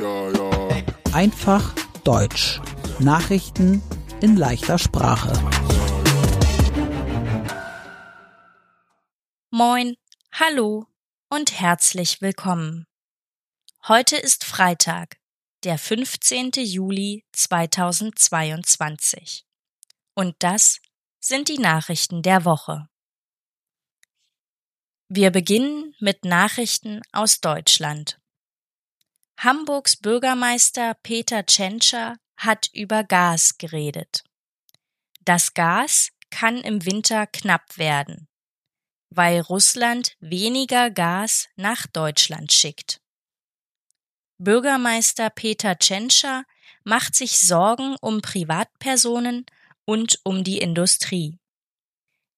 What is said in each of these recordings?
Ja, ja. Einfach Deutsch. Nachrichten in leichter Sprache. Moin, hallo und herzlich willkommen. Heute ist Freitag, der 15. Juli 2022. Und das sind die Nachrichten der Woche. Wir beginnen mit Nachrichten aus Deutschland. Hamburgs Bürgermeister Peter Tschentscher hat über Gas geredet. Das Gas kann im Winter knapp werden, weil Russland weniger Gas nach Deutschland schickt. Bürgermeister Peter Tschentscher macht sich Sorgen um Privatpersonen und um die Industrie.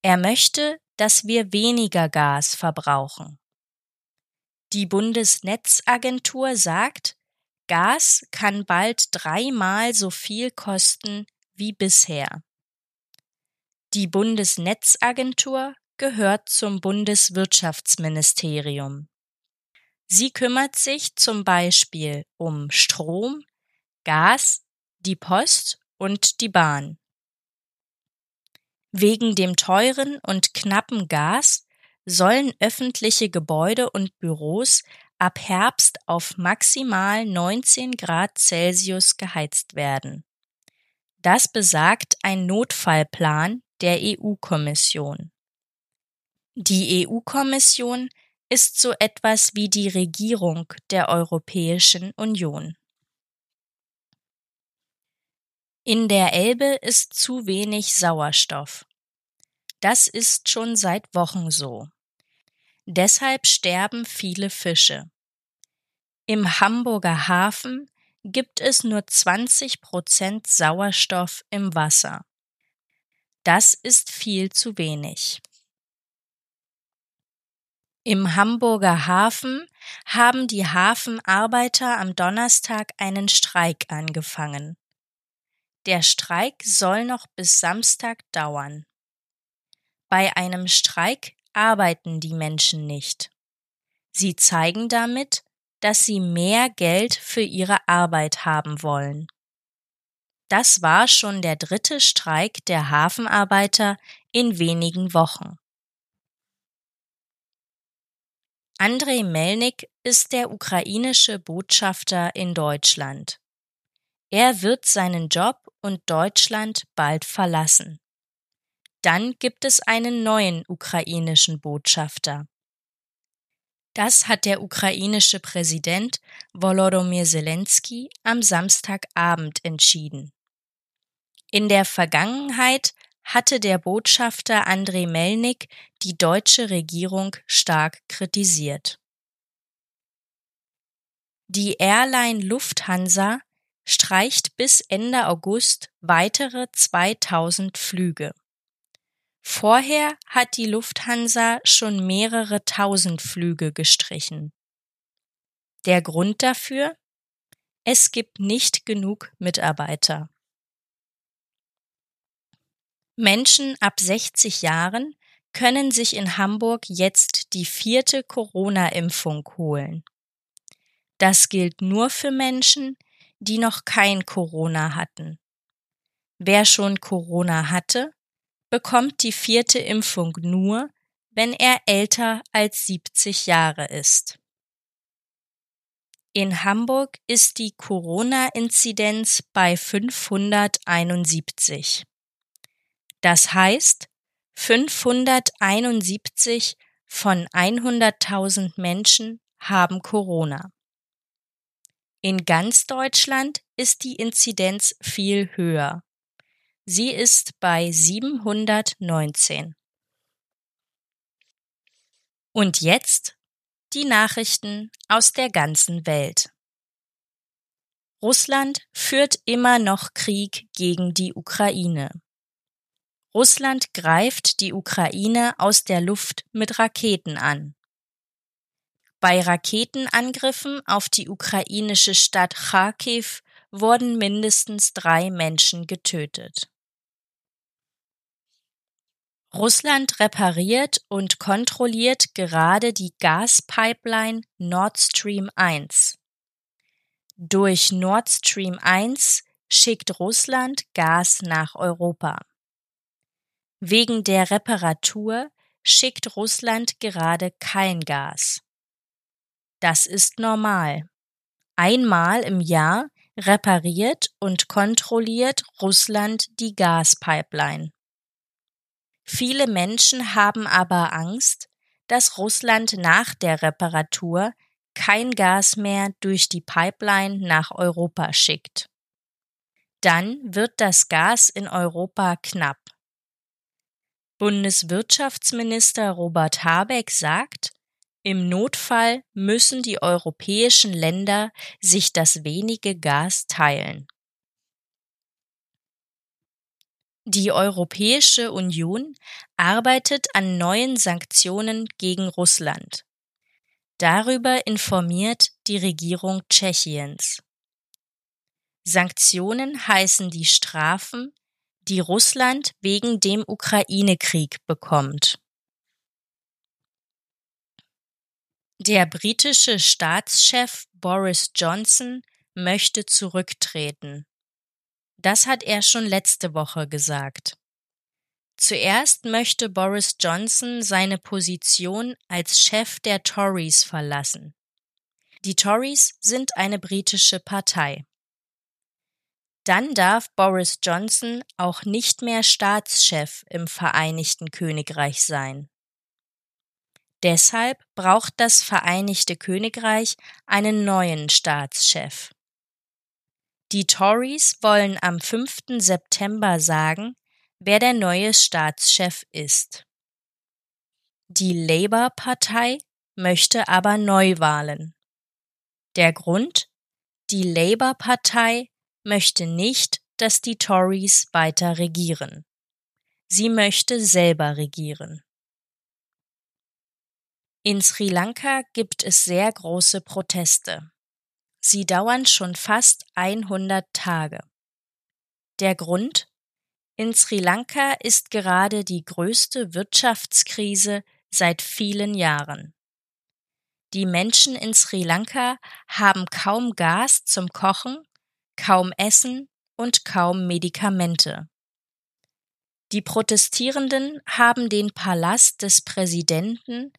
Er möchte, dass wir weniger Gas verbrauchen. Die Bundesnetzagentur sagt, Gas kann bald dreimal so viel kosten wie bisher. Die Bundesnetzagentur gehört zum Bundeswirtschaftsministerium. Sie kümmert sich zum Beispiel um Strom, Gas, die Post und die Bahn. Wegen dem teuren und knappen Gas sollen öffentliche Gebäude und Büros ab Herbst auf maximal 19 Grad Celsius geheizt werden. Das besagt ein Notfallplan der EU-Kommission. Die EU-Kommission ist so etwas wie die Regierung der Europäischen Union. In der Elbe ist zu wenig Sauerstoff. Das ist schon seit Wochen so. Deshalb sterben viele Fische. Im Hamburger Hafen gibt es nur 20 Prozent Sauerstoff im Wasser. Das ist viel zu wenig. Im Hamburger Hafen haben die Hafenarbeiter am Donnerstag einen Streik angefangen. Der Streik soll noch bis Samstag dauern. Bei einem Streik arbeiten die Menschen nicht. Sie zeigen damit, dass sie mehr Geld für ihre Arbeit haben wollen. Das war schon der dritte Streik der Hafenarbeiter in wenigen Wochen. Andrei Melnik ist der ukrainische Botschafter in Deutschland. Er wird seinen Job und Deutschland bald verlassen. Dann gibt es einen neuen ukrainischen Botschafter. Das hat der ukrainische Präsident Volodymyr Zelensky am Samstagabend entschieden. In der Vergangenheit hatte der Botschafter Andrei Melnik die deutsche Regierung stark kritisiert. Die Airline Lufthansa streicht bis Ende August weitere 2000 Flüge. Vorher hat die Lufthansa schon mehrere tausend Flüge gestrichen. Der Grund dafür? Es gibt nicht genug Mitarbeiter. Menschen ab 60 Jahren können sich in Hamburg jetzt die vierte Corona-Impfung holen. Das gilt nur für Menschen, die noch kein Corona hatten. Wer schon Corona hatte, bekommt die vierte Impfung nur, wenn er älter als 70 Jahre ist. In Hamburg ist die Corona-Inzidenz bei 571. Das heißt, 571 von 100.000 Menschen haben Corona. In ganz Deutschland ist die Inzidenz viel höher. Sie ist bei 719. Und jetzt die Nachrichten aus der ganzen Welt. Russland führt immer noch Krieg gegen die Ukraine. Russland greift die Ukraine aus der Luft mit Raketen an. Bei Raketenangriffen auf die ukrainische Stadt Kharkiv wurden mindestens drei Menschen getötet. Russland repariert und kontrolliert gerade die Gaspipeline Nord Stream 1. Durch Nord Stream 1 schickt Russland Gas nach Europa. Wegen der Reparatur schickt Russland gerade kein Gas. Das ist normal. Einmal im Jahr repariert und kontrolliert Russland die Gaspipeline. Viele Menschen haben aber Angst, dass Russland nach der Reparatur kein Gas mehr durch die Pipeline nach Europa schickt. Dann wird das Gas in Europa knapp. Bundeswirtschaftsminister Robert Habeck sagt, im Notfall müssen die europäischen Länder sich das wenige Gas teilen. Die Europäische Union arbeitet an neuen Sanktionen gegen Russland. Darüber informiert die Regierung Tschechiens. Sanktionen heißen die Strafen, die Russland wegen dem Ukraine-Krieg bekommt. Der britische Staatschef Boris Johnson möchte zurücktreten. Das hat er schon letzte Woche gesagt. Zuerst möchte Boris Johnson seine Position als Chef der Tories verlassen. Die Tories sind eine britische Partei. Dann darf Boris Johnson auch nicht mehr Staatschef im Vereinigten Königreich sein. Deshalb braucht das Vereinigte Königreich einen neuen Staatschef. Die Tories wollen am 5. September sagen, wer der neue Staatschef ist. Die Labour-Partei möchte aber Neuwahlen. Der Grund? Die Labour-Partei möchte nicht, dass die Tories weiter regieren. Sie möchte selber regieren. In Sri Lanka gibt es sehr große Proteste. Sie dauern schon fast 100 Tage. Der Grund? In Sri Lanka ist gerade die größte Wirtschaftskrise seit vielen Jahren. Die Menschen in Sri Lanka haben kaum Gas zum Kochen, kaum Essen und kaum Medikamente. Die Protestierenden haben den Palast des Präsidenten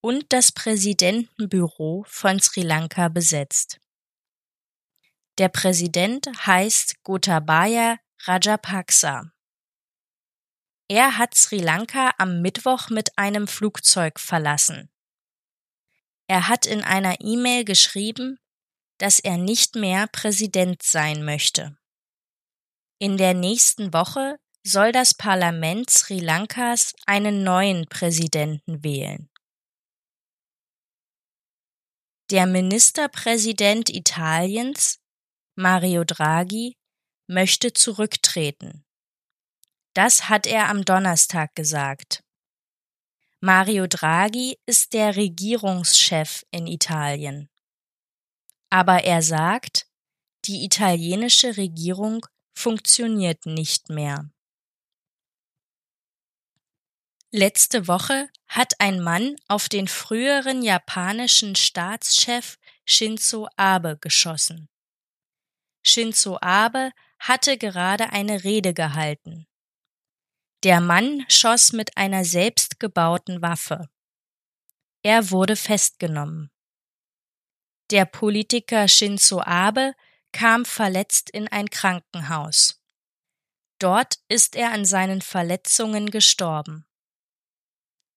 und das Präsidentenbüro von Sri Lanka besetzt. Der Präsident heißt Gotabaya Rajapaksa. Er hat Sri Lanka am Mittwoch mit einem Flugzeug verlassen. Er hat in einer E-Mail geschrieben, dass er nicht mehr Präsident sein möchte. In der nächsten Woche soll das Parlament Sri Lankas einen neuen Präsidenten wählen. Der Ministerpräsident Italiens, Mario Draghi, möchte zurücktreten. Das hat er am Donnerstag gesagt. Mario Draghi ist der Regierungschef in Italien. Aber er sagt, die italienische Regierung funktioniert nicht mehr. Letzte Woche hat ein Mann auf den früheren japanischen Staatschef Shinzo Abe geschossen. Shinzo Abe hatte gerade eine Rede gehalten. Der Mann schoss mit einer selbstgebauten Waffe. Er wurde festgenommen. Der Politiker Shinzo Abe kam verletzt in ein Krankenhaus. Dort ist er an seinen Verletzungen gestorben.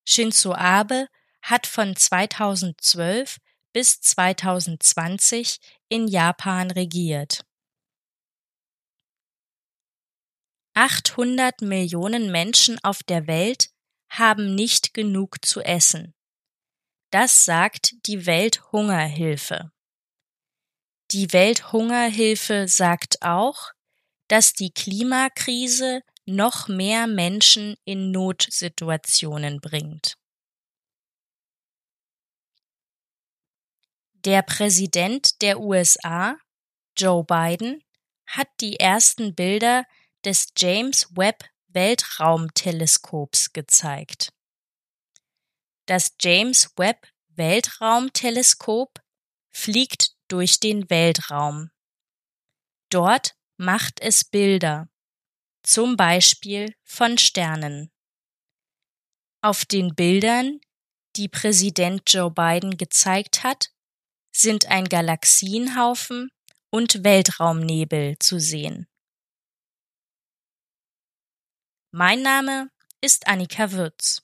Shinzo Abe hat von 2012 bis 2020 in Japan regiert. 800 Millionen Menschen auf der Welt haben nicht genug zu essen. Das sagt die Welthungerhilfe. Die Welthungerhilfe sagt auch, dass die Klimakrise noch mehr Menschen in Notsituationen bringt. Der Präsident der USA, Joe Biden, hat die ersten Bilder des James Webb Weltraumteleskops gezeigt. Das James Webb Weltraumteleskop fliegt durch den Weltraum. Dort macht es Bilder, zum Beispiel von Sternen. Auf den Bildern, die Präsident Joe Biden gezeigt hat, sind ein Galaxienhaufen und Weltraumnebel zu sehen. Mein Name ist Annika Würz.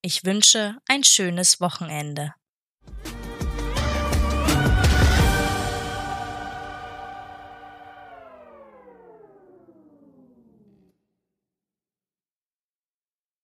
Ich wünsche ein schönes Wochenende.